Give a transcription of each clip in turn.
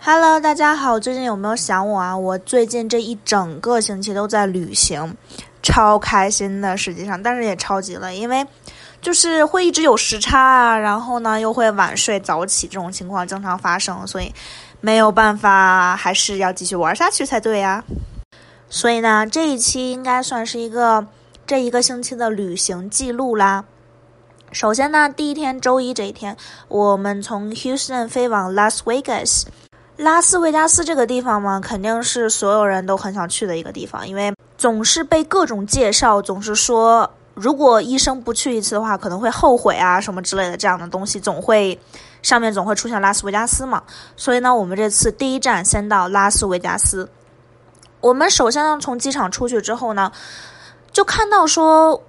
Hello，大家好，最近有没有想我啊？我最近这一整个星期都在旅行，超开心的，实际上，但是也超级累，因为就是会一直有时差啊，然后呢又会晚睡早起，这种情况经常发生，所以没有办法，还是要继续玩下去才对呀。所以呢，这一期应该算是一个这一个星期的旅行记录啦。首先呢，第一天周一这一天，我们从 Houston 飞往 Las Vegas。拉斯维加斯这个地方嘛，肯定是所有人都很想去的一个地方，因为总是被各种介绍，总是说如果一生不去一次的话，可能会后悔啊什么之类的这样的东西，总会上面总会出现拉斯维加斯嘛。所以呢，我们这次第一站先到拉斯维加斯。我们首先呢，从机场出去之后呢，就看到说，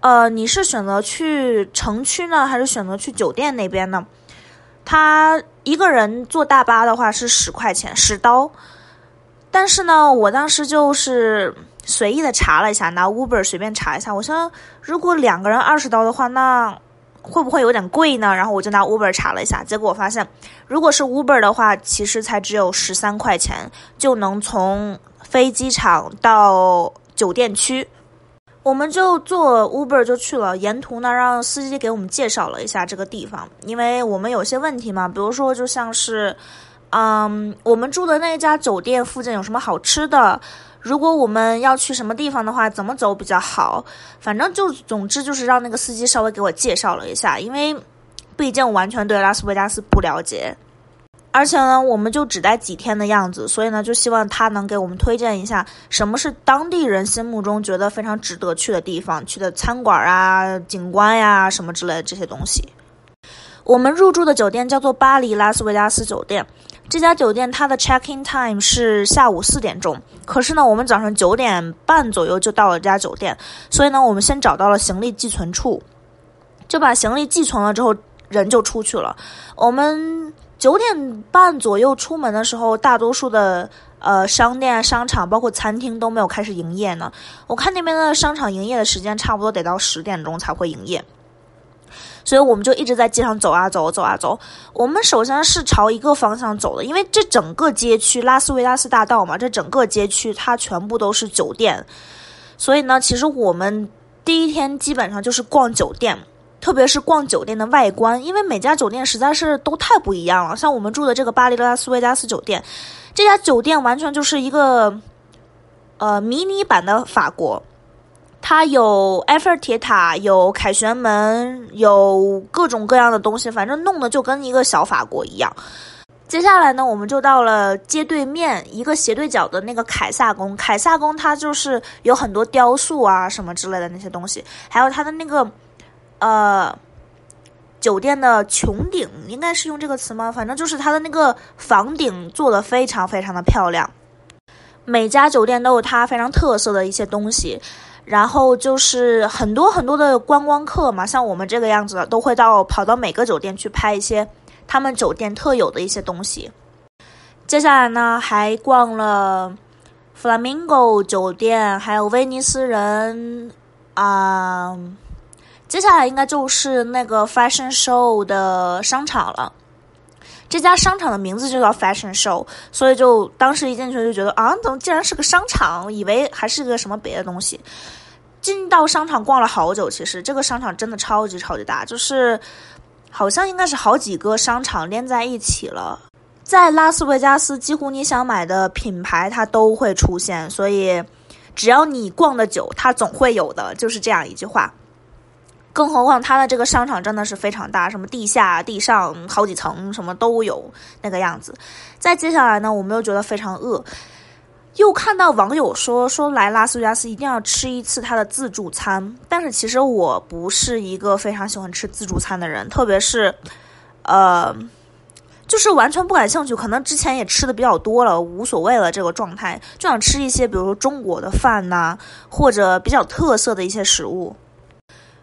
呃，你是选择去城区呢，还是选择去酒店那边呢？他一个人坐大巴的话是十块钱，十刀。但是呢，我当时就是随意的查了一下，拿 Uber 随便查一下，我想如果两个人二十刀的话，那会不会有点贵呢？然后我就拿 Uber 查了一下，结果我发现，如果是 Uber 的话，其实才只有十三块钱就能从飞机场到酒店区。我们就坐 Uber 就去了，沿途呢让司机给我们介绍了一下这个地方，因为我们有些问题嘛，比如说就像是，嗯，我们住的那家酒店附近有什么好吃的，如果我们要去什么地方的话，怎么走比较好，反正就总之就是让那个司机稍微给我介绍了一下，因为毕竟完全对拉斯维加斯不了解。而且呢，我们就只待几天的样子，所以呢，就希望他能给我们推荐一下什么是当地人心目中觉得非常值得去的地方，去的餐馆啊、景观呀什么之类的这些东西。我们入住的酒店叫做巴黎拉斯维加斯酒店，这家酒店它的 check in time 是下午四点钟，可是呢，我们早上九点半左右就到了这家酒店，所以呢，我们先找到了行李寄存处，就把行李寄存了之后，人就出去了。我们。九点半左右出门的时候，大多数的呃商店、商场，包括餐厅都没有开始营业呢。我看那边的商场营业的时间差不多得到十点钟才会营业，所以我们就一直在街上走啊走，走啊走。我们首先是朝一个方向走的，因为这整个街区拉斯维加斯大道嘛，这整个街区它全部都是酒店，所以呢，其实我们第一天基本上就是逛酒店。特别是逛酒店的外观，因为每家酒店实在是都太不一样了。像我们住的这个巴黎拉斯维加斯酒店，这家酒店完全就是一个呃迷你版的法国。它有埃菲尔铁塔，有凯旋门，有各种各样的东西，反正弄得就跟一个小法国一样。接下来呢，我们就到了街对面一个斜对角的那个凯撒宫。凯撒宫它就是有很多雕塑啊什么之类的那些东西，还有它的那个。呃，酒店的穹顶应该是用这个词吗？反正就是它的那个房顶做的非常非常的漂亮。每家酒店都有它非常特色的一些东西，然后就是很多很多的观光客嘛，像我们这个样子的，都会到跑到每个酒店去拍一些他们酒店特有的一些东西。接下来呢，还逛了 Flamingo 酒店，还有威尼斯人啊。接下来应该就是那个 Fashion Show 的商场了。这家商场的名字就叫 Fashion Show，所以就当时一进去就觉得啊，怎么竟然是个商场？以为还是个什么别的东西。进到商场逛了好久，其实这个商场真的超级超级大，就是好像应该是好几个商场连在一起了。在拉斯维加斯，几乎你想买的品牌它都会出现，所以只要你逛的久，它总会有的，就是这样一句话。更何况它的这个商场真的是非常大，什么地下、地上好几层，什么都有那个样子。再接下来呢，我们又觉得非常饿，又看到网友说说来拉斯维加斯一定要吃一次它的自助餐。但是其实我不是一个非常喜欢吃自助餐的人，特别是，呃，就是完全不感兴趣。可能之前也吃的比较多了，无所谓了这个状态，就想吃一些比如说中国的饭呐，或者比较特色的一些食物。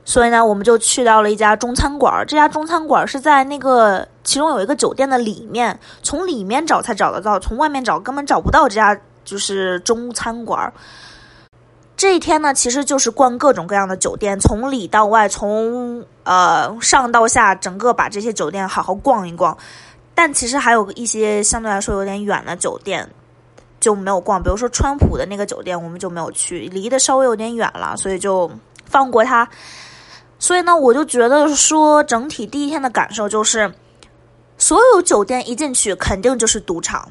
所以呢，我们就去到了一家中餐馆。这家中餐馆是在那个其中有一个酒店的里面，从里面找才找得到，从外面找根本找不到这家就是中餐馆。这一天呢，其实就是逛各种各样的酒店，从里到外，从呃上到下，整个把这些酒店好好逛一逛。但其实还有一些相对来说有点远的酒店就没有逛，比如说川普的那个酒店，我们就没有去，离得稍微有点远了，所以就放过它。所以呢，我就觉得说，整体第一天的感受就是，所有酒店一进去肯定就是赌场，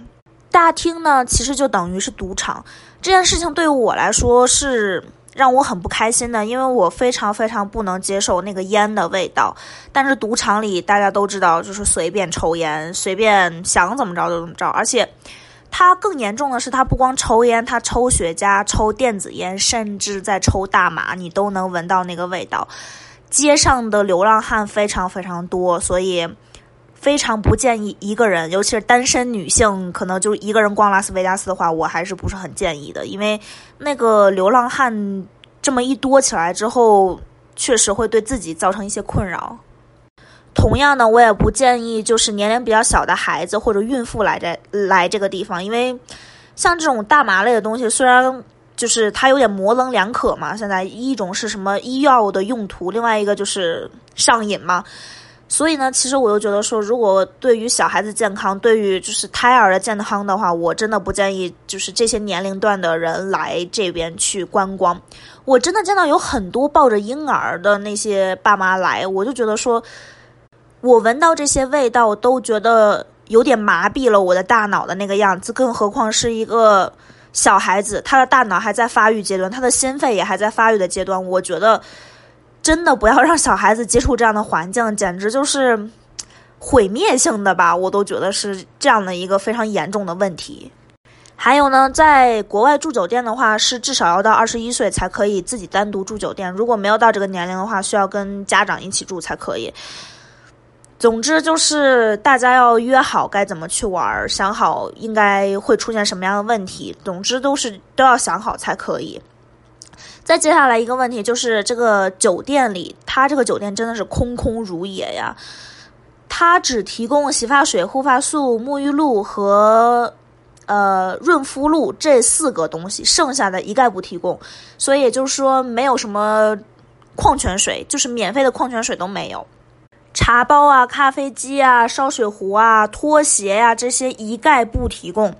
大厅呢其实就等于是赌场。这件事情对于我来说是让我很不开心的，因为我非常非常不能接受那个烟的味道。但是赌场里大家都知道，就是随便抽烟，随便想怎么着就怎么着。而且，它更严重的是，它不光抽烟，它抽雪茄、抽电子烟，甚至在抽大麻，你都能闻到那个味道。街上的流浪汉非常非常多，所以非常不建议一个人，尤其是单身女性，可能就一个人逛拉斯维加斯的话，我还是不是很建议的，因为那个流浪汉这么一多起来之后，确实会对自己造成一些困扰。同样呢，我也不建议就是年龄比较小的孩子或者孕妇来这来这个地方，因为像这种大麻类的东西，虽然。就是它有点模棱两可嘛，现在一种是什么医药的用途，另外一个就是上瘾嘛。所以呢，其实我又觉得说，如果对于小孩子健康，对于就是胎儿的健康的话，我真的不建议就是这些年龄段的人来这边去观光。我真的见到有很多抱着婴儿的那些爸妈来，我就觉得说，我闻到这些味道都觉得有点麻痹了我的大脑的那个样子，更何况是一个。小孩子，他的大脑还在发育阶段，他的心肺也还在发育的阶段。我觉得，真的不要让小孩子接触这样的环境，简直就是毁灭性的吧！我都觉得是这样的一个非常严重的问题。还有呢，在国外住酒店的话，是至少要到二十一岁才可以自己单独住酒店，如果没有到这个年龄的话，需要跟家长一起住才可以。总之就是大家要约好该怎么去玩，想好应该会出现什么样的问题。总之都是都要想好才可以。再接下来一个问题就是这个酒店里，它这个酒店真的是空空如也呀。它只提供洗发水、护发素、沐浴露和呃润肤露这四个东西，剩下的一概不提供。所以也就是说，没有什么矿泉水，就是免费的矿泉水都没有。茶包啊、咖啡机啊、烧水壶啊、拖鞋呀，这些一概不提供。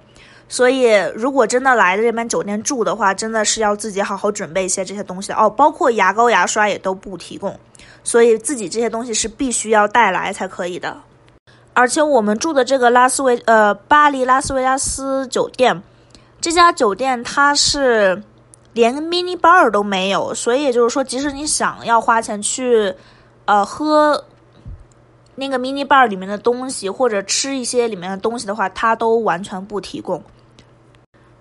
所以，如果真的来这边酒店住的话，真的是要自己好好准备一些这些东西哦。包括牙膏、牙刷也都不提供，所以自己这些东西是必须要带来才可以的。而且我们住的这个拉斯维呃巴黎拉斯维加斯酒店，这家酒店它是连个 mini bar 都没有，所以就是说，即使你想要花钱去呃喝。那个 mini bar 里面的东西，或者吃一些里面的东西的话，它都完全不提供。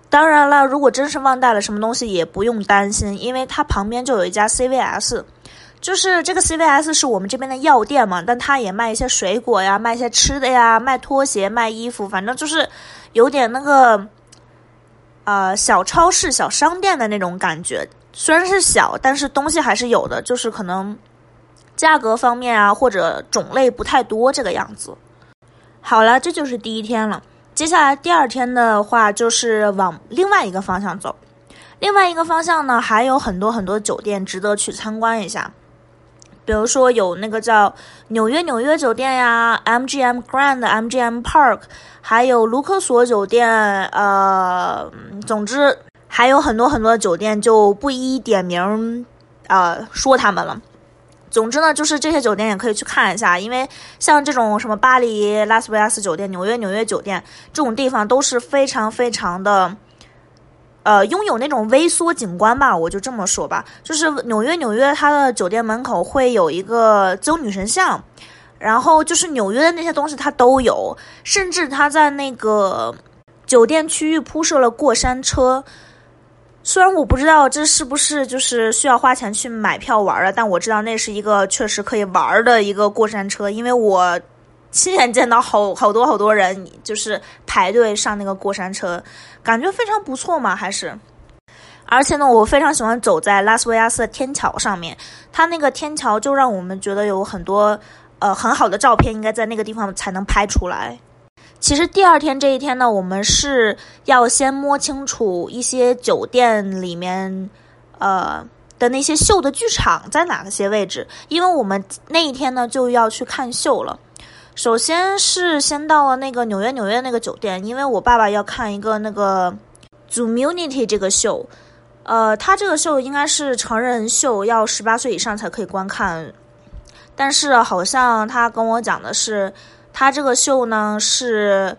当然了，如果真是忘带了什么东西，也不用担心，因为它旁边就有一家 CVS，就是这个 CVS 是我们这边的药店嘛，但它也卖一些水果呀，卖一些吃的呀，卖拖鞋，卖衣服，反正就是有点那个呃小超市、小商店的那种感觉。虽然是小，但是东西还是有的，就是可能。价格方面啊，或者种类不太多，这个样子。好了，这就是第一天了。接下来第二天的话，就是往另外一个方向走。另外一个方向呢，还有很多很多酒店值得去参观一下。比如说有那个叫纽约纽约酒店呀，MGM Grand、MGM Park，还有卢克索酒店。呃，总之还有很多很多酒店，就不一一点名，呃，说他们了。总之呢，就是这些酒店也可以去看一下，因为像这种什么巴黎拉斯维加斯酒店、纽约纽约酒店这种地方都是非常非常的，呃，拥有那种微缩景观吧，我就这么说吧。就是纽约纽约它的酒店门口会有一个自由女神像，然后就是纽约的那些东西它都有，甚至它在那个酒店区域铺设了过山车。虽然我不知道这是不是就是需要花钱去买票玩的，但我知道那是一个确实可以玩的一个过山车，因为我亲眼见到好好多好多人就是排队上那个过山车，感觉非常不错嘛，还是。而且呢，我非常喜欢走在拉斯维加斯的天桥上面，它那个天桥就让我们觉得有很多呃很好的照片应该在那个地方才能拍出来。其实第二天这一天呢，我们是要先摸清楚一些酒店里面，呃的那些秀的剧场在哪些位置，因为我们那一天呢就要去看秀了。首先是先到了那个纽约纽约那个酒店，因为我爸爸要看一个那个 ZooMunity 这个秀，呃，他这个秀应该是成人秀，要十八岁以上才可以观看。但是好像他跟我讲的是，他这个秀呢是，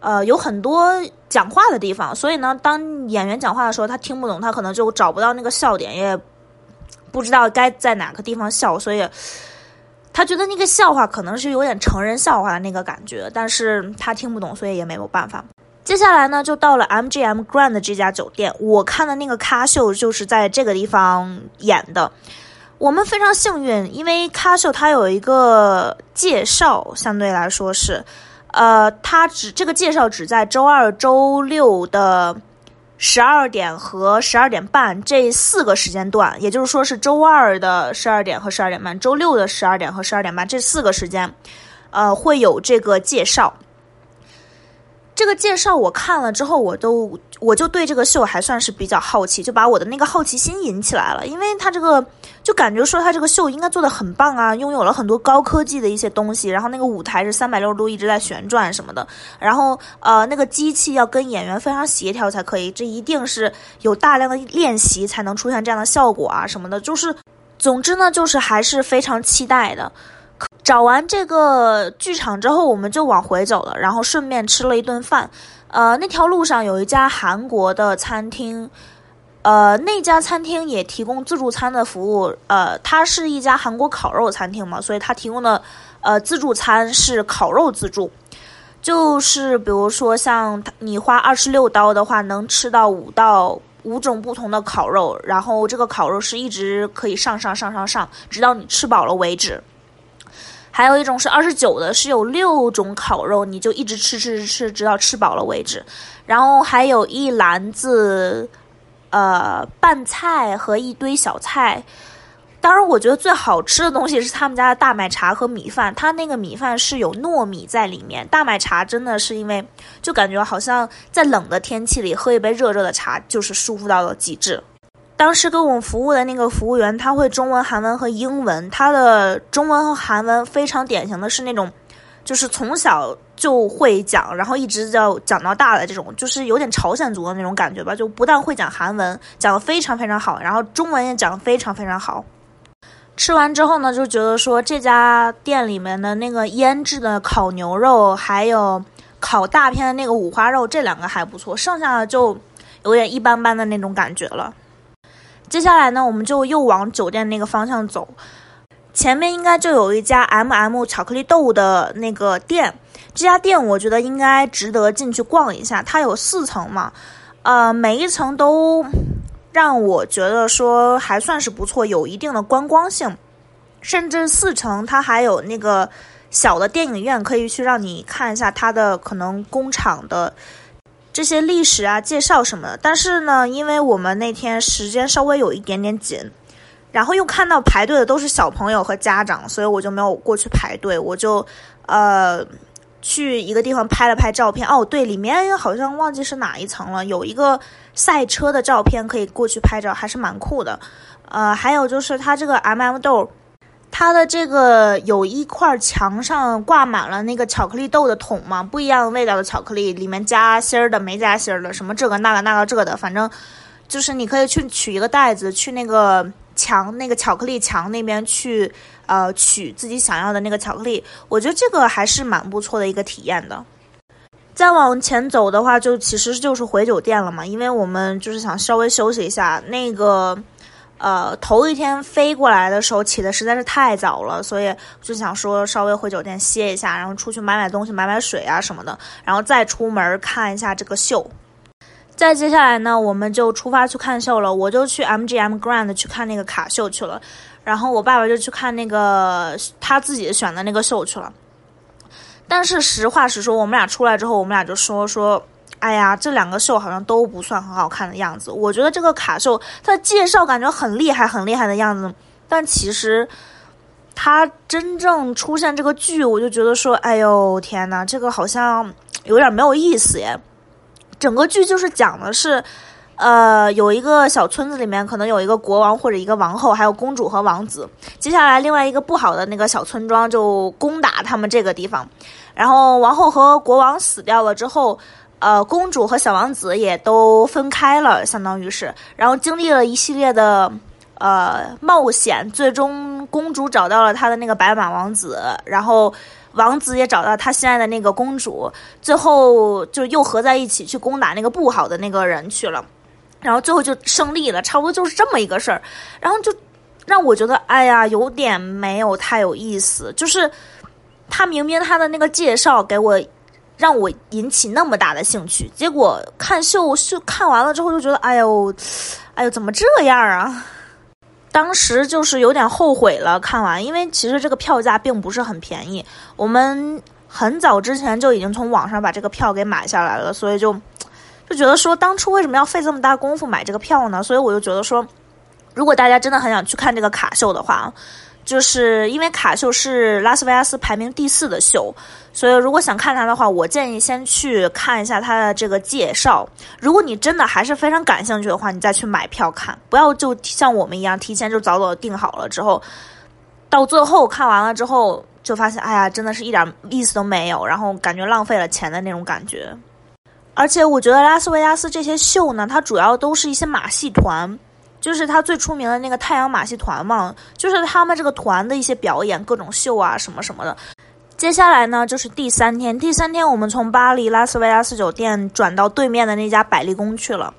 呃，有很多讲话的地方，所以呢，当演员讲话的时候，他听不懂，他可能就找不到那个笑点，也不知道该在哪个地方笑，所以。他觉得那个笑话可能是有点成人笑话的那个感觉，但是他听不懂，所以也没有办法。接下来呢，就到了 MGM Grand 这家酒店，我看的那个咖秀就是在这个地方演的。我们非常幸运，因为咖秀它有一个介绍，相对来说是，呃，它只这个介绍只在周二、周六的。十二点和十二点半这四个时间段，也就是说是周二的十二点和十二点半，周六的十二点和十二点半这四个时间，呃，会有这个介绍。这个介绍我看了之后，我都我就对这个秀还算是比较好奇，就把我的那个好奇心引起来了。因为它这个就感觉说他这个秀应该做的很棒啊，拥有了很多高科技的一些东西，然后那个舞台是三百六十度一直在旋转什么的，然后呃那个机器要跟演员非常协调才可以，这一定是有大量的练习才能出现这样的效果啊什么的，就是总之呢就是还是非常期待的。找完这个剧场之后，我们就往回走了，然后顺便吃了一顿饭。呃，那条路上有一家韩国的餐厅，呃，那家餐厅也提供自助餐的服务。呃，它是一家韩国烤肉餐厅嘛，所以它提供的呃自助餐是烤肉自助，就是比如说像你花二十六刀的话，能吃到五到五种不同的烤肉，然后这个烤肉是一直可以上上上上上，直到你吃饱了为止。还有一种是二十九的，是有六种烤肉，你就一直吃吃吃吃，直到吃饱了为止。然后还有一篮子，呃，拌菜和一堆小菜。当然，我觉得最好吃的东西是他们家的大麦茶和米饭，它那个米饭是有糯米在里面。大麦茶真的是因为就感觉好像在冷的天气里喝一杯热热的茶，就是舒服到了极致。当时给我们服务的那个服务员，他会中文、韩文和英文。他的中文和韩文非常典型的是那种，就是从小就会讲，然后一直要讲到大的这种，就是有点朝鲜族的那种感觉吧。就不但会讲韩文，讲的非常非常好，然后中文也讲的非常非常好。吃完之后呢，就觉得说这家店里面的那个腌制的烤牛肉，还有烤大片的那个五花肉，这两个还不错，剩下的就有点一般般的那种感觉了。接下来呢，我们就又往酒店那个方向走，前面应该就有一家 M M 巧克力豆的那个店。这家店我觉得应该值得进去逛一下。它有四层嘛，呃，每一层都让我觉得说还算是不错，有一定的观光性。甚至四层它还有那个小的电影院，可以去让你看一下它的可能工厂的。这些历史啊、介绍什么的，但是呢，因为我们那天时间稍微有一点点紧，然后又看到排队的都是小朋友和家长，所以我就没有过去排队，我就呃去一个地方拍了拍照片。哦，对，里面好像忘记是哪一层了，有一个赛车的照片可以过去拍照，还是蛮酷的。呃，还有就是它这个 M M 豆。它的这个有一块墙上挂满了那个巧克力豆的桶嘛，不一样味道的巧克力，里面加芯儿的，没加芯儿的，什么这个那个那个这的，反正就是你可以去取一个袋子，去那个墙那个巧克力墙那边去，呃，取自己想要的那个巧克力。我觉得这个还是蛮不错的一个体验的。再往前走的话，就其实就是回酒店了嘛，因为我们就是想稍微休息一下那个。呃，头一天飞过来的时候起的实在是太早了，所以就想说稍微回酒店歇一下，然后出去买买东西，买买水啊什么的，然后再出门看一下这个秀。再接下来呢，我们就出发去看秀了。我就去 MGM Grand 去看那个卡秀去了，然后我爸爸就去看那个他自己选的那个秀去了。但是实话实说，我们俩出来之后，我们俩就说说。哎呀，这两个秀好像都不算很好看的样子。我觉得这个卡秀，它的介绍感觉很厉害，很厉害的样子。但其实，它真正出现这个剧，我就觉得说，哎呦天呐，这个好像有点没有意思耶。整个剧就是讲的是，呃，有一个小村子里面可能有一个国王或者一个王后，还有公主和王子。接下来另外一个不好的那个小村庄就攻打他们这个地方，然后王后和国王死掉了之后，呃，公主和小王子也都分开了，相当于是，然后经历了一系列的呃冒险，最终公主找到了她的那个白马王子，然后。王子也找到他心爱的那个公主，最后就又合在一起去攻打那个不好的那个人去了，然后最后就胜利了，差不多就是这么一个事儿。然后就让我觉得，哎呀，有点没有太有意思。就是他明明他的那个介绍给我，让我引起那么大的兴趣，结果看秀秀看完了之后就觉得，哎呦，哎呦，怎么这样啊？当时就是有点后悔了，看完，因为其实这个票价并不是很便宜，我们很早之前就已经从网上把这个票给买下来了，所以就就觉得说，当初为什么要费这么大功夫买这个票呢？所以我就觉得说，如果大家真的很想去看这个卡秀的话。就是因为卡秀是拉斯维加斯排名第四的秀，所以如果想看它的话，我建议先去看一下它的这个介绍。如果你真的还是非常感兴趣的话，你再去买票看，不要就像我们一样提前就早早订好了之后，到最后看完了之后就发现，哎呀，真的是一点意思都没有，然后感觉浪费了钱的那种感觉。而且我觉得拉斯维加斯这些秀呢，它主要都是一些马戏团。就是它最出名的那个太阳马戏团嘛，就是他们这个团的一些表演，各种秀啊什么什么的。接下来呢，就是第三天，第三天我们从巴黎拉斯维加斯酒店转到对面的那家百丽宫去了。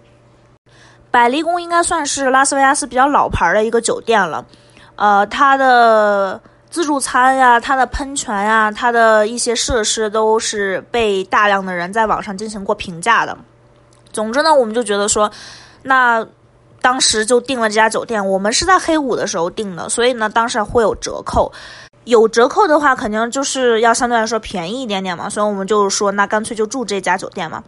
百丽宫应该算是拉斯维加斯比较老牌的一个酒店了，呃，它的自助餐呀、它的喷泉呀、它的一些设施都是被大量的人在网上进行过评价的。总之呢，我们就觉得说，那。当时就订了这家酒店，我们是在黑五的时候订的，所以呢，当时会有折扣。有折扣的话，肯定就是要相对来说便宜一点点嘛，所以我们就说，那干脆就住这家酒店嘛。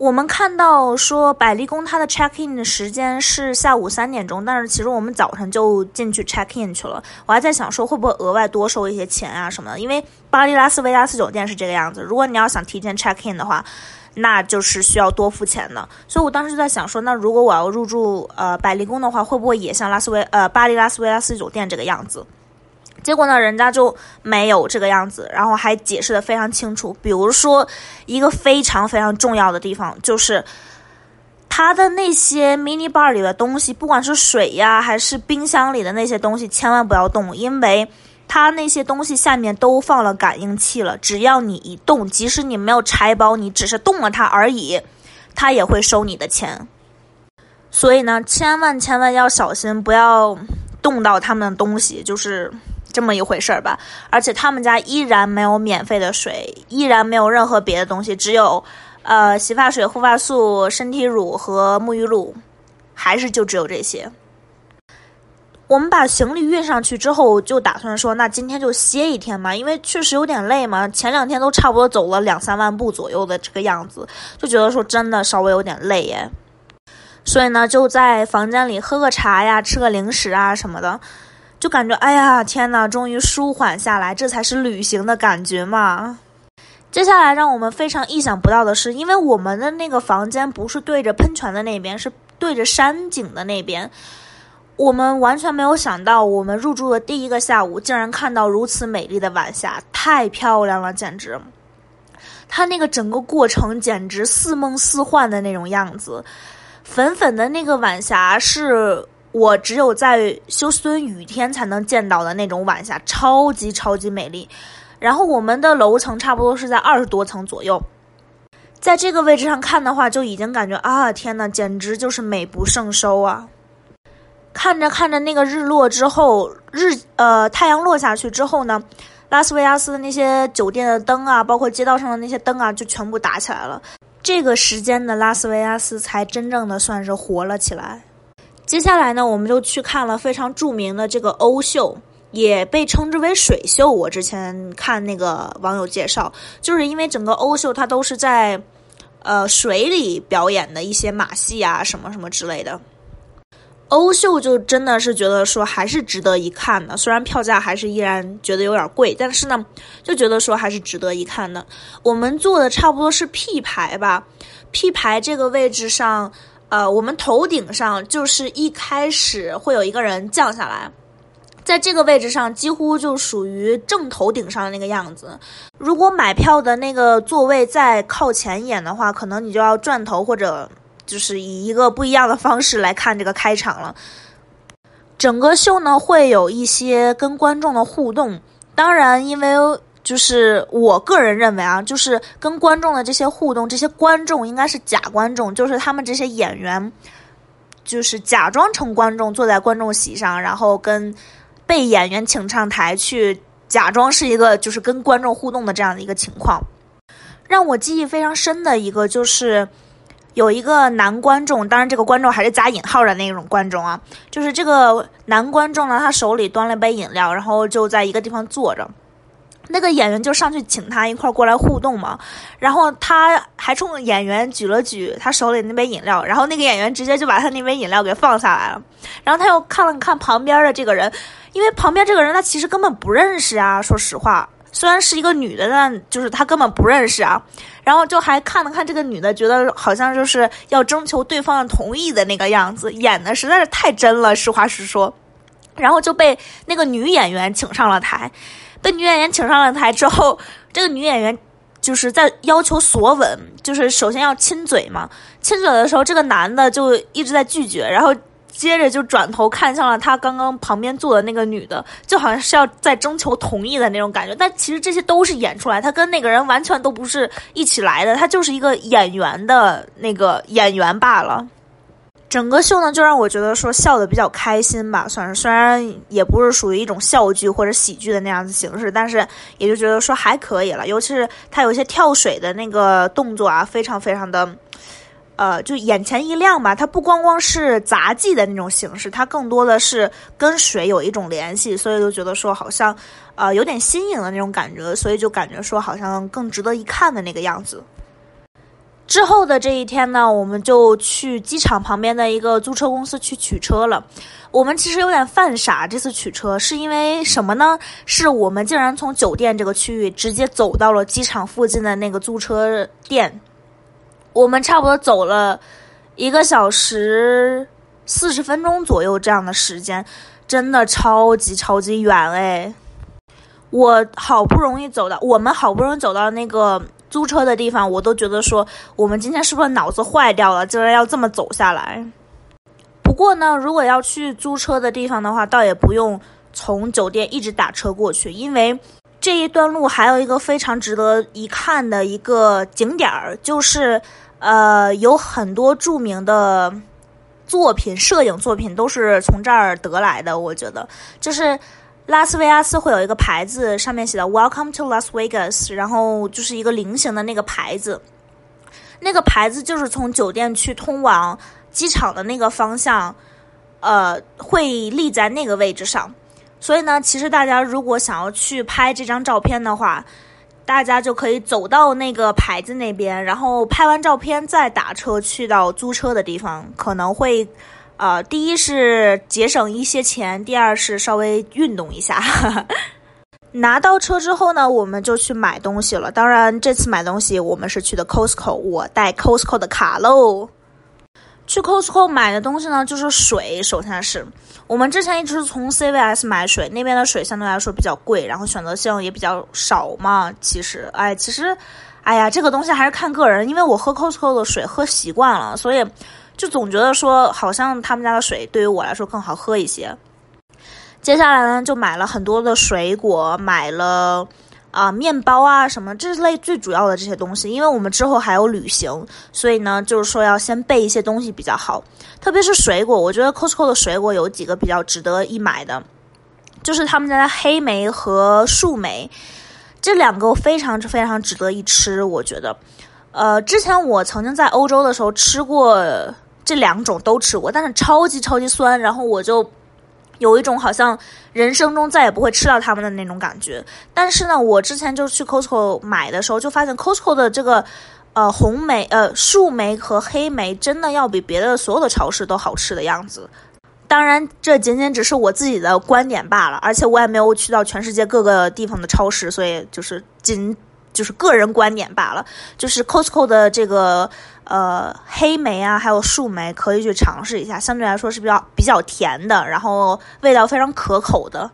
我们看到说百丽宫它的 check in 的时间是下午三点钟，但是其实我们早上就进去 check in 去了。我还在想说会不会额外多收一些钱啊什么的，因为巴黎拉斯维加斯酒店是这个样子，如果你要想提前 check in 的话。那就是需要多付钱的，所以我当时就在想说，那如果我要入住呃百丽宫的话，会不会也像拉斯维呃巴黎拉斯维加斯酒店这个样子？结果呢，人家就没有这个样子，然后还解释的非常清楚。比如说一个非常非常重要的地方，就是他的那些 mini bar 里的东西，不管是水呀还是冰箱里的那些东西，千万不要动，因为。它那些东西下面都放了感应器了，只要你一动，即使你没有拆包，你只是动了它而已，它也会收你的钱。所以呢，千万千万要小心，不要动到他们的东西，就是这么一回事儿吧。而且他们家依然没有免费的水，依然没有任何别的东西，只有呃洗发水、护发素、身体乳和沐浴露，还是就只有这些。我们把行李运上去之后，就打算说，那今天就歇一天嘛，因为确实有点累嘛。前两天都差不多走了两三万步左右的这个样子，就觉得说真的稍微有点累耶。所以呢，就在房间里喝个茶呀，吃个零食啊什么的，就感觉哎呀天呐，终于舒缓下来，这才是旅行的感觉嘛。接下来让我们非常意想不到的是，因为我们的那个房间不是对着喷泉的那边，是对着山景的那边。我们完全没有想到，我们入住的第一个下午，竟然看到如此美丽的晚霞，太漂亮了，简直！它那个整个过程简直似梦似幻的那种样子，粉粉的那个晚霞是我只有在休斯顿雨天才能见到的那种晚霞，超级超级美丽。然后我们的楼层差不多是在二十多层左右，在这个位置上看的话，就已经感觉啊，天呐，简直就是美不胜收啊！看着看着那个日落之后，日呃太阳落下去之后呢，拉斯维加斯的那些酒店的灯啊，包括街道上的那些灯啊，就全部打起来了。这个时间的拉斯维加斯才真正的算是活了起来。接下来呢，我们就去看了非常著名的这个欧秀，也被称之为水秀。我之前看那个网友介绍，就是因为整个欧秀它都是在呃水里表演的一些马戏啊，什么什么之类的。欧秀就真的是觉得说还是值得一看的，虽然票价还是依然觉得有点贵，但是呢，就觉得说还是值得一看的。我们坐的差不多是 P 排吧，P 排这个位置上，呃，我们头顶上就是一开始会有一个人降下来。在这个位置上，几乎就属于正头顶上的那个样子。如果买票的那个座位再靠前一点的话，可能你就要转头或者就是以一个不一样的方式来看这个开场了。整个秀呢会有一些跟观众的互动，当然，因为就是我个人认为啊，就是跟观众的这些互动，这些观众应该是假观众，就是他们这些演员就是假装成观众坐在观众席上，然后跟。被演员请上台去假装是一个就是跟观众互动的这样的一个情况，让我记忆非常深的一个就是有一个男观众，当然这个观众还是加引号的那种观众啊，就是这个男观众呢，他手里端了杯饮料，然后就在一个地方坐着。那个演员就上去请他一块过来互动嘛，然后他还冲演员举了举他手里那杯饮料，然后那个演员直接就把他那杯饮料给放下来了，然后他又看了看旁边的这个人，因为旁边这个人他其实根本不认识啊，说实话，虽然是一个女的，但就是他根本不认识啊，然后就还看了看这个女的，觉得好像就是要征求对方的同意的那个样子，演的实在是太真了，实话实说，然后就被那个女演员请上了台。被女演员请上了台之后，这个女演员就是在要求索吻，就是首先要亲嘴嘛。亲嘴的时候，这个男的就一直在拒绝，然后接着就转头看向了他刚刚旁边坐的那个女的，就好像是要在征求同意的那种感觉。但其实这些都是演出来，他跟那个人完全都不是一起来的，他就是一个演员的那个演员罢了。整个秀呢，就让我觉得说笑的比较开心吧，算是虽然也不是属于一种笑剧或者喜剧的那样子形式，但是也就觉得说还可以了。尤其是他有一些跳水的那个动作啊，非常非常的，呃，就眼前一亮吧。它不光光是杂技的那种形式，它更多的是跟水有一种联系，所以就觉得说好像，呃，有点新颖的那种感觉，所以就感觉说好像更值得一看的那个样子。之后的这一天呢，我们就去机场旁边的一个租车公司去取车了。我们其实有点犯傻，这次取车是因为什么呢？是我们竟然从酒店这个区域直接走到了机场附近的那个租车店。我们差不多走了一个小时四十分钟左右这样的时间，真的超级超级远哎！我好不容易走到，我们好不容易走到那个。租车的地方，我都觉得说，我们今天是不是脑子坏掉了，竟然要这么走下来？不过呢，如果要去租车的地方的话，倒也不用从酒店一直打车过去，因为这一段路还有一个非常值得一看的一个景点儿，就是呃，有很多著名的作品、摄影作品都是从这儿得来的。我觉得就是。拉斯维加斯会有一个牌子，上面写的 “Welcome to Las Vegas”，然后就是一个菱形的那个牌子。那个牌子就是从酒店去通往机场的那个方向，呃，会立在那个位置上。所以呢，其实大家如果想要去拍这张照片的话，大家就可以走到那个牌子那边，然后拍完照片再打车去到租车的地方，可能会。呃，第一是节省一些钱，第二是稍微运动一下。拿到车之后呢，我们就去买东西了。当然，这次买东西我们是去的 Costco，我带 Costco 的卡喽。去 Costco 买的东西呢，就是水。首先是我们之前一直是从 CVS 买水，那边的水相对来说比较贵，然后选择性也比较少嘛。其实，哎，其实，哎呀，这个东西还是看个人，因为我喝 Costco 的水喝习惯了，所以。就总觉得说，好像他们家的水对于我来说更好喝一些。接下来呢，就买了很多的水果，买了啊面包啊什么这类最主要的这些东西。因为我们之后还有旅行，所以呢，就是说要先备一些东西比较好。特别是水果，我觉得 Costco 的水果有几个比较值得一买的，就是他们家的黑莓和树莓这两个非常非常值得一吃。我觉得，呃，之前我曾经在欧洲的时候吃过。这两种都吃过，但是超级超级酸，然后我就有一种好像人生中再也不会吃到它们的那种感觉。但是呢，我之前就去 Costco 买的时候，就发现 Costco 的这个呃红莓、呃树莓和黑莓真的要比别的所有的超市都好吃的样子。当然，这仅仅只是我自己的观点罢了，而且我也没有去到全世界各个地方的超市，所以就是仅就是个人观点罢了。就是 Costco 的这个呃黑莓啊，还有树莓可以去尝试一下，相对来说是比较比较甜的，然后味道非常可口的。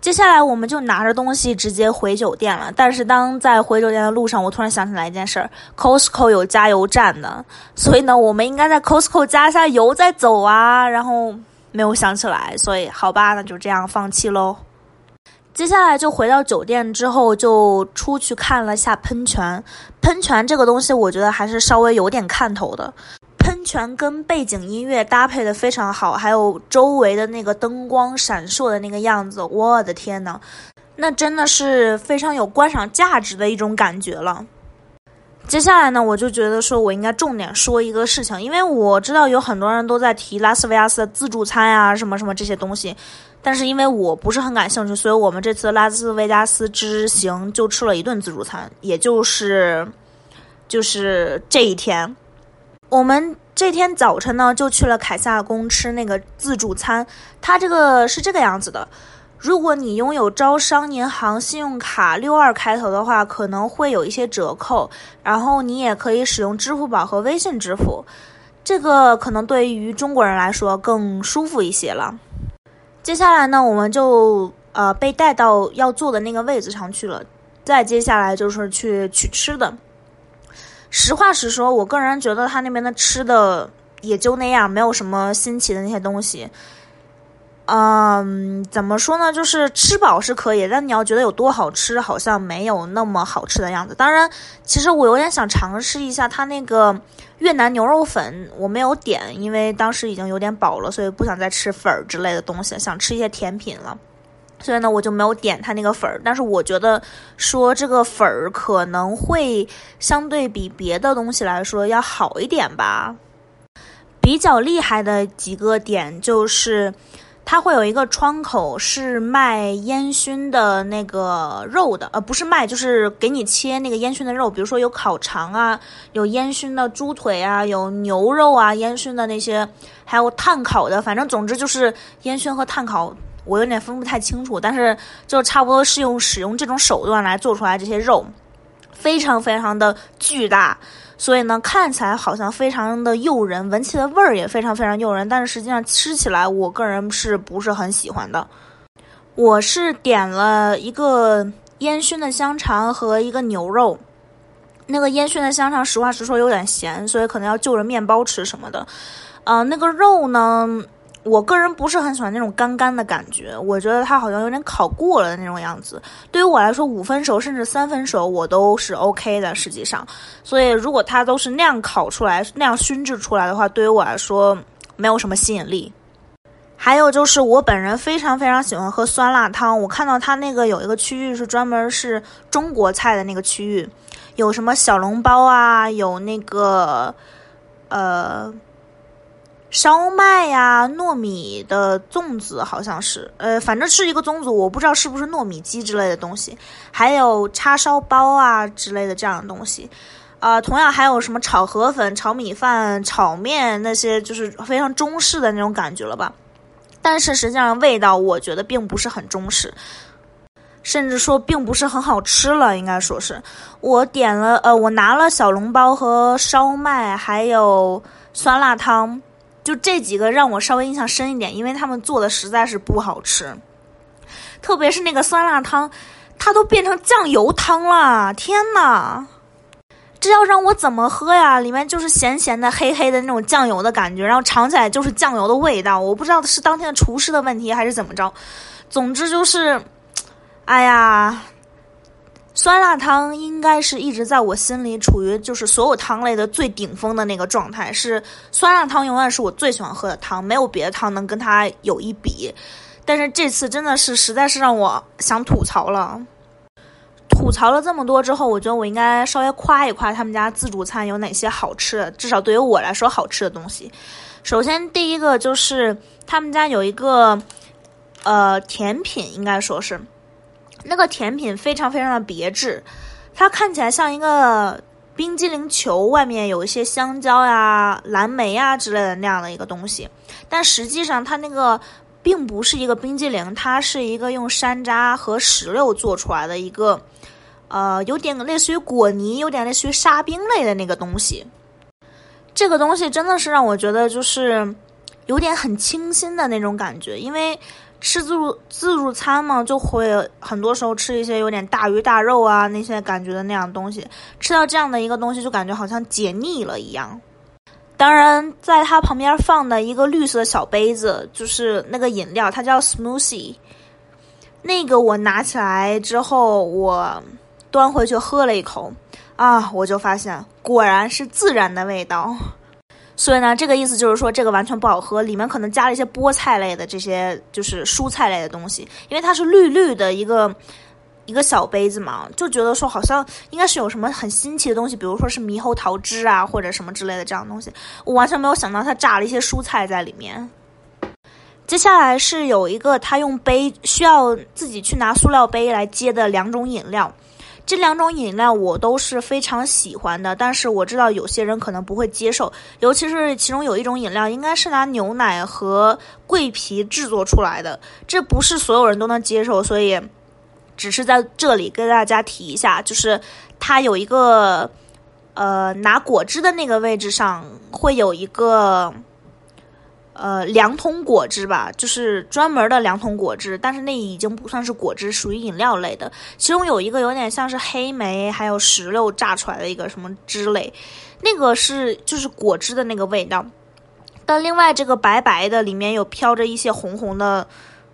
接下来我们就拿着东西直接回酒店了。但是当在回酒店的路上，我突然想起来一件事儿：Costco 有加油站的，所以呢，我们应该在 Costco 加一下油再走啊。然后没有想起来，所以好吧，那就这样放弃喽。接下来就回到酒店之后，就出去看了下喷泉。喷泉这个东西，我觉得还是稍微有点看头的。喷泉跟背景音乐搭配的非常好，还有周围的那个灯光闪烁的那个样子，我的天呐，那真的是非常有观赏价值的一种感觉了。接下来呢，我就觉得说我应该重点说一个事情，因为我知道有很多人都在提拉斯维加斯的自助餐呀，什么什么这些东西，但是因为我不是很感兴趣，所以我们这次拉斯维加斯之行就吃了一顿自助餐，也就是就是这一天。我们这天早晨呢，就去了凯撒宫吃那个自助餐。它这个是这个样子的：如果你拥有招商银行信用卡六二开头的话，可能会有一些折扣。然后你也可以使用支付宝和微信支付，这个可能对于中国人来说更舒服一些了。接下来呢，我们就呃被带到要坐的那个位子上去了。再接下来就是去取吃的。实话实说，我个人觉得他那边的吃的也就那样，没有什么新奇的那些东西。嗯，怎么说呢？就是吃饱是可以，但你要觉得有多好吃，好像没有那么好吃的样子。当然，其实我有点想尝试一下他那个越南牛肉粉，我没有点，因为当时已经有点饱了，所以不想再吃粉儿之类的东西，想吃一些甜品了。所以呢，我就没有点他那个粉儿，但是我觉得说这个粉儿可能会相对比别的东西来说要好一点吧。比较厉害的几个点就是，它会有一个窗口是卖烟熏的那个肉的，呃，不是卖，就是给你切那个烟熏的肉，比如说有烤肠啊，有烟熏的猪腿啊，有牛肉啊，烟熏的那些，还有炭烤的，反正总之就是烟熏和炭烤。我有点分不太清楚，但是就差不多是用使用这种手段来做出来这些肉，非常非常的巨大，所以呢看起来好像非常的诱人，闻起来味儿也非常非常诱人，但是实际上吃起来我个人是不是很喜欢的。我是点了一个烟熏的香肠和一个牛肉，那个烟熏的香肠实话实说有点咸，所以可能要就着面包吃什么的。嗯，那个肉呢？我个人不是很喜欢那种干干的感觉，我觉得它好像有点烤过了的那种样子。对于我来说，五分熟甚至三分熟我都是 OK 的。实际上，所以如果它都是那样烤出来、那样熏制出来的话，对于我来说没有什么吸引力。还有就是我本人非常非常喜欢喝酸辣汤，我看到它那个有一个区域是专门是中国菜的那个区域，有什么小笼包啊，有那个呃。烧麦呀，糯米的粽子好像是，呃，反正是一个粽子，我不知道是不是糯米鸡之类的东西，还有叉烧包啊之类的这样的东西，啊，同样还有什么炒河粉、炒米饭、炒面那些，就是非常中式的那种感觉了吧？但是实际上味道我觉得并不是很中式，甚至说并不是很好吃了，应该说是。我点了，呃，我拿了小笼包和烧麦，还有酸辣汤。就这几个让我稍微印象深一点，因为他们做的实在是不好吃，特别是那个酸辣汤，它都变成酱油汤了！天呐，这要让我怎么喝呀？里面就是咸咸的、黑黑的那种酱油的感觉，然后尝起来就是酱油的味道。我不知道是当天的厨师的问题还是怎么着，总之就是，哎呀。酸辣汤应该是一直在我心里处于就是所有汤类的最顶峰的那个状态，是酸辣汤永远是我最喜欢喝的汤，没有别的汤能跟它有一比。但是这次真的是实在是让我想吐槽了。吐槽了这么多之后，我觉得我应该稍微夸一夸他们家自助餐有哪些好吃的，至少对于我来说好吃的东西。首先第一个就是他们家有一个呃甜品，应该说是。那个甜品非常非常的别致，它看起来像一个冰激凌球，外面有一些香蕉呀、蓝莓呀之类的那样的一个东西，但实际上它那个并不是一个冰激凌，它是一个用山楂和石榴做出来的一个呃，有点类似于果泥，有点类似于沙冰类的那个东西。这个东西真的是让我觉得就是有点很清新的那种感觉，因为吃自助自助餐嘛，就会很多时候吃一些有点大鱼大肉啊那些感觉的那样东西，吃到这样的一个东西，就感觉好像解腻了一样。当然，在它旁边放的一个绿色小杯子，就是那个饮料，它叫 smoothie。那个我拿起来之后，我端回去喝了一口，啊，我就发现果然是自然的味道。所以呢，这个意思就是说，这个完全不好喝，里面可能加了一些菠菜类的这些就是蔬菜类的东西，因为它是绿绿的一个。一个小杯子嘛，就觉得说好像应该是有什么很新奇的东西，比如说是猕猴桃汁啊，或者什么之类的这样东西。我完全没有想到它炸了一些蔬菜在里面。接下来是有一个他用杯需要自己去拿塑料杯来接的两种饮料，这两种饮料我都是非常喜欢的，但是我知道有些人可能不会接受，尤其是其中有一种饮料应该是拿牛奶和桂皮制作出来的，这不是所有人都能接受，所以。只是在这里跟大家提一下，就是它有一个，呃，拿果汁的那个位置上会有一个，呃，两桶果汁吧，就是专门的两桶果汁，但是那已经不算是果汁，属于饮料类的。其中有一个有点像是黑莓还有石榴榨出来的一个什么汁类，那个是就是果汁的那个味道。但另外这个白白的里面有飘着一些红红的。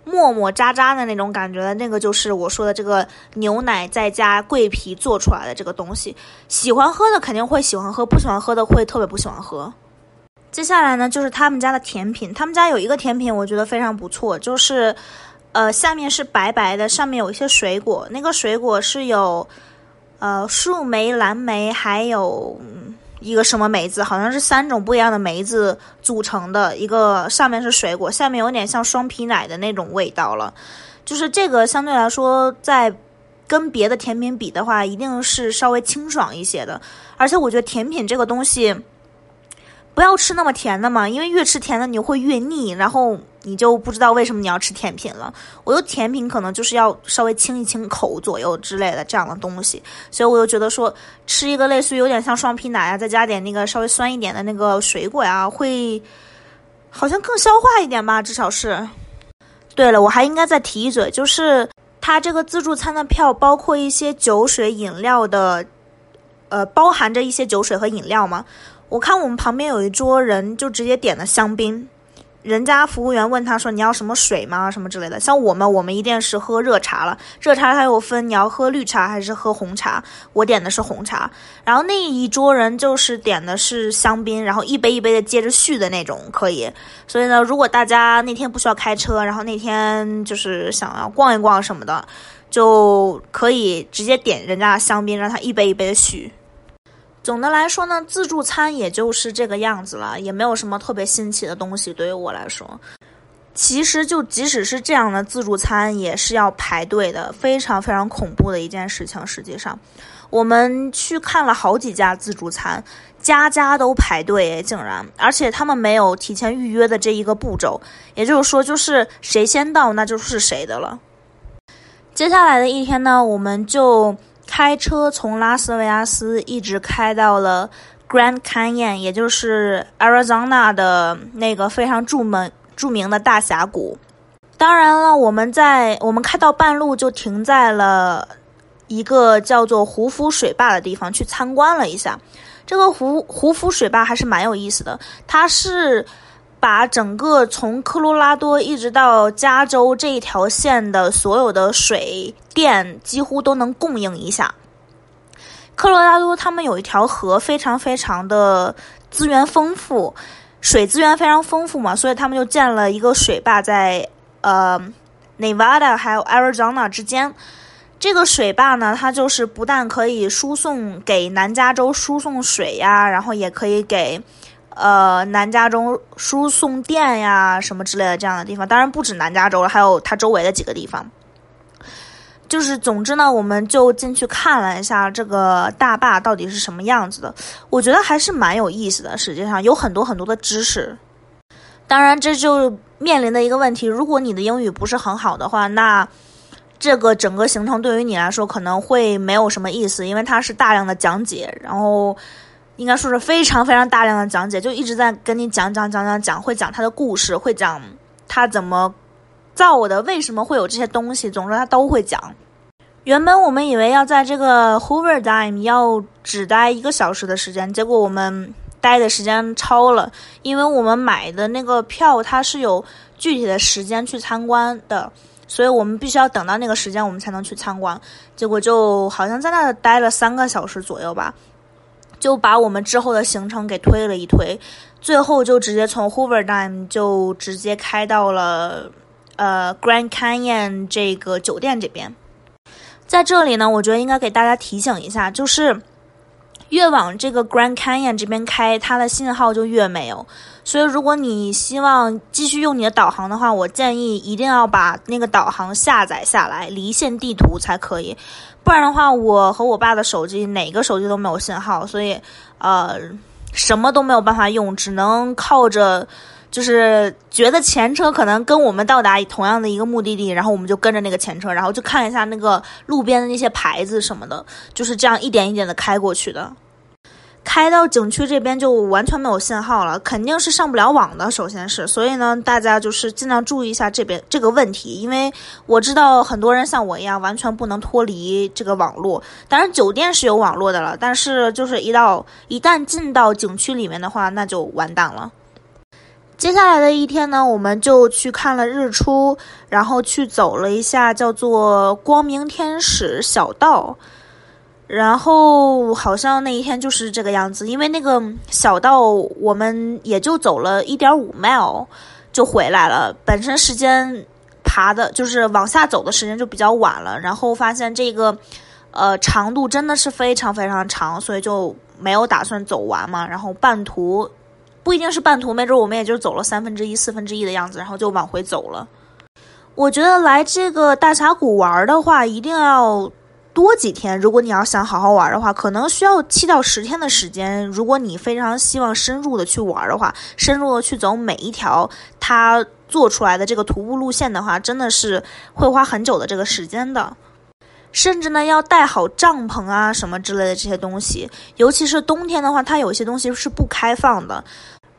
沫沫渣渣的那种感觉的那个就是我说的这个牛奶再加桂皮做出来的这个东西，喜欢喝的肯定会喜欢喝，不喜欢喝的会特别不喜欢喝。接下来呢，就是他们家的甜品，他们家有一个甜品我觉得非常不错，就是呃下面是白白的，上面有一些水果，那个水果是有呃树莓、蓝莓还有。一个什么梅子，好像是三种不一样的梅子组成的一个，上面是水果，下面有点像双皮奶的那种味道了。就是这个相对来说，在跟别的甜品比的话，一定是稍微清爽一些的。而且我觉得甜品这个东西。不要吃那么甜的嘛，因为越吃甜的你会越腻，然后你就不知道为什么你要吃甜品了。我的甜品可能就是要稍微清一清口左右之类的这样的东西，所以我就觉得说吃一个类似于有点像双皮奶啊，再加点那个稍微酸一点的那个水果呀，会好像更消化一点吧，至少是。对了，我还应该再提一嘴，就是它这个自助餐的票包括一些酒水饮料的，呃，包含着一些酒水和饮料吗？我看我们旁边有一桌人就直接点了香槟，人家服务员问他说你要什么水吗？什么之类的。像我们，我们一定是喝热茶了。热茶它有分你要喝绿茶还是喝红茶，我点的是红茶。然后那一桌人就是点的是香槟，然后一杯一杯的接着续的那种可以。所以呢，如果大家那天不需要开车，然后那天就是想要逛一逛什么的，就可以直接点人家的香槟，让他一杯一杯的续。总的来说呢，自助餐也就是这个样子了，也没有什么特别新奇的东西。对于我来说，其实就即使是这样的自助餐，也是要排队的，非常非常恐怖的一件事情。实际上，我们去看了好几家自助餐，家家都排队，竟然，而且他们没有提前预约的这一个步骤，也就是说，就是谁先到，那就是谁的了。接下来的一天呢，我们就。开车从拉斯维加斯一直开到了 Grand Canyon，也就是 Arizona 的那个非常著名著名的大峡谷。当然了，我们在我们开到半路就停在了一个叫做胡夫水坝的地方去参观了一下。这个胡胡夫水坝还是蛮有意思的，它是。把整个从科罗拉多一直到加州这一条线的所有的水电几乎都能供应一下。科罗拉多他们有一条河，非常非常的资源丰富，水资源非常丰富嘛，所以他们就建了一个水坝在呃 Nevada 还有 Arizona 之间。这个水坝呢，它就是不但可以输送给南加州输送水呀，然后也可以给。呃，南加州输送电呀，什么之类的这样的地方，当然不止南加州了，还有它周围的几个地方。就是总之呢，我们就进去看了一下这个大坝到底是什么样子的，我觉得还是蛮有意思的。实际上有很多很多的知识。当然，这就面临的一个问题，如果你的英语不是很好的话，那这个整个行程对于你来说可能会没有什么意思，因为它是大量的讲解，然后应该说是非常非常大量的讲解，就一直在跟你讲讲讲讲讲，会讲他的故事，会讲他怎么造的，为什么会有这些东西，总之他都会讲。原本我们以为要在这个 Hoover Dam 要只待一个小时的时间，结果我们待的时间超了，因为我们买的那个票它是有具体的时间去参观的，所以我们必须要等到那个时间我们才能去参观。结果就好像在那待了三个小时左右吧，就把我们之后的行程给推了一推，最后就直接从 Hoover Dam 就直接开到了呃 Grand Canyon 这个酒店这边。在这里呢，我觉得应该给大家提醒一下，就是越往这个 Grand Canyon 这边开，它的信号就越没有。所以，如果你希望继续用你的导航的话，我建议一定要把那个导航下载下来，离线地图才可以。不然的话，我和我爸的手机哪个手机都没有信号，所以呃，什么都没有办法用，只能靠着。就是觉得前车可能跟我们到达同样的一个目的地，然后我们就跟着那个前车，然后就看一下那个路边的那些牌子什么的，就是这样一点一点的开过去的。开到景区这边就完全没有信号了，肯定是上不了网的。首先是，所以呢，大家就是尽量注意一下这边这个问题，因为我知道很多人像我一样完全不能脱离这个网络。当然，酒店是有网络的了，但是就是一到一旦进到景区里面的话，那就完蛋了。接下来的一天呢，我们就去看了日出，然后去走了一下叫做光明天使小道，然后好像那一天就是这个样子。因为那个小道我们也就走了一点五 mile 就回来了，本身时间爬的就是往下走的时间就比较晚了，然后发现这个呃长度真的是非常非常长，所以就没有打算走完嘛，然后半途。不一定是半途，没准我们也就走了三分之一、四分之一的样子，然后就往回走了。我觉得来这个大峡谷玩的话，一定要多几天。如果你要想好好玩的话，可能需要七到十天的时间。如果你非常希望深入的去玩的话，深入的去走每一条它做出来的这个徒步路线的话，真的是会花很久的这个时间的。甚至呢，要带好帐篷啊什么之类的这些东西，尤其是冬天的话，它有些东西是不开放的。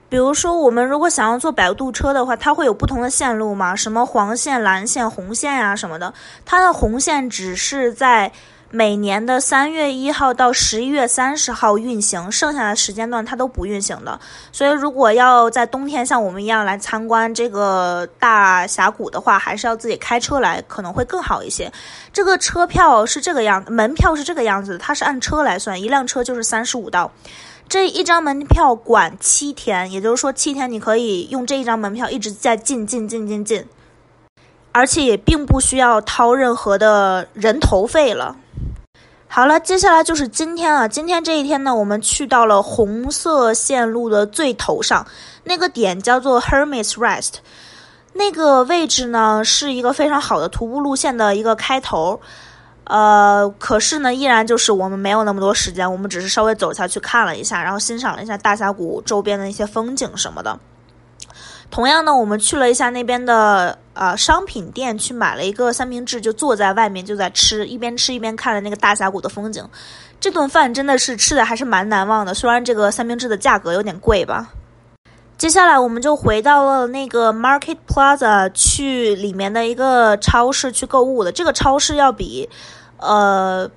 比如说，我们如果想要坐摆渡车的话，它会有不同的线路嘛，什么黄线、蓝线、红线呀什么的。它的红线只是在每年的三月一号到十一月三十号运行，剩下的时间段它都不运行的。所以，如果要在冬天像我们一样来参观这个大峡谷的话，还是要自己开车来，可能会更好一些。这个车票是这个样，门票是这个样子，它是按车来算，一辆车就是三十五刀。这一张门票管七天，也就是说七天你可以用这一张门票一直在进进进进进，而且也并不需要掏任何的人头费了。好了，接下来就是今天啊，今天这一天呢，我们去到了红色线路的最头上，那个点叫做 Hermit's Rest，那个位置呢是一个非常好的徒步路线的一个开头。呃，可是呢，依然就是我们没有那么多时间，我们只是稍微走下去看了一下，然后欣赏了一下大峡谷周边的一些风景什么的。同样呢，我们去了一下那边的呃商品店，去买了一个三明治，就坐在外面就在吃，一边吃一边看着那个大峡谷的风景。这顿饭真的是吃的还是蛮难忘的，虽然这个三明治的价格有点贵吧。接下来我们就回到了那个 Market Plaza 去里面的一个超市去购物的。这个超市要比。呃，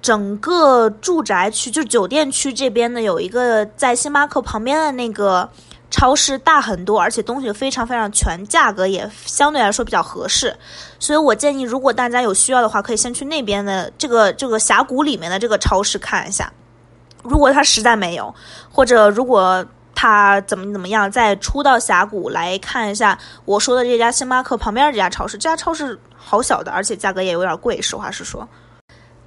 整个住宅区就酒店区这边呢，有一个在星巴克旁边的那个超市大很多，而且东西非常非常全，价格也相对来说比较合适。所以我建议，如果大家有需要的话，可以先去那边的这个这个峡谷里面的这个超市看一下。如果他实在没有，或者如果他怎么怎么样，再出到峡谷来看一下我说的这家星巴克旁边这家超市，这家超市。好小的，而且价格也有点贵。实话实说，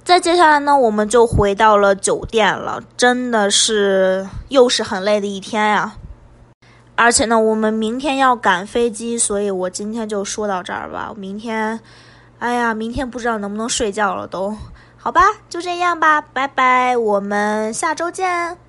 再接下来呢，我们就回到了酒店了。真的是又是很累的一天呀！而且呢，我们明天要赶飞机，所以我今天就说到这儿吧。明天，哎呀，明天不知道能不能睡觉了都。好吧，就这样吧，拜拜，我们下周见。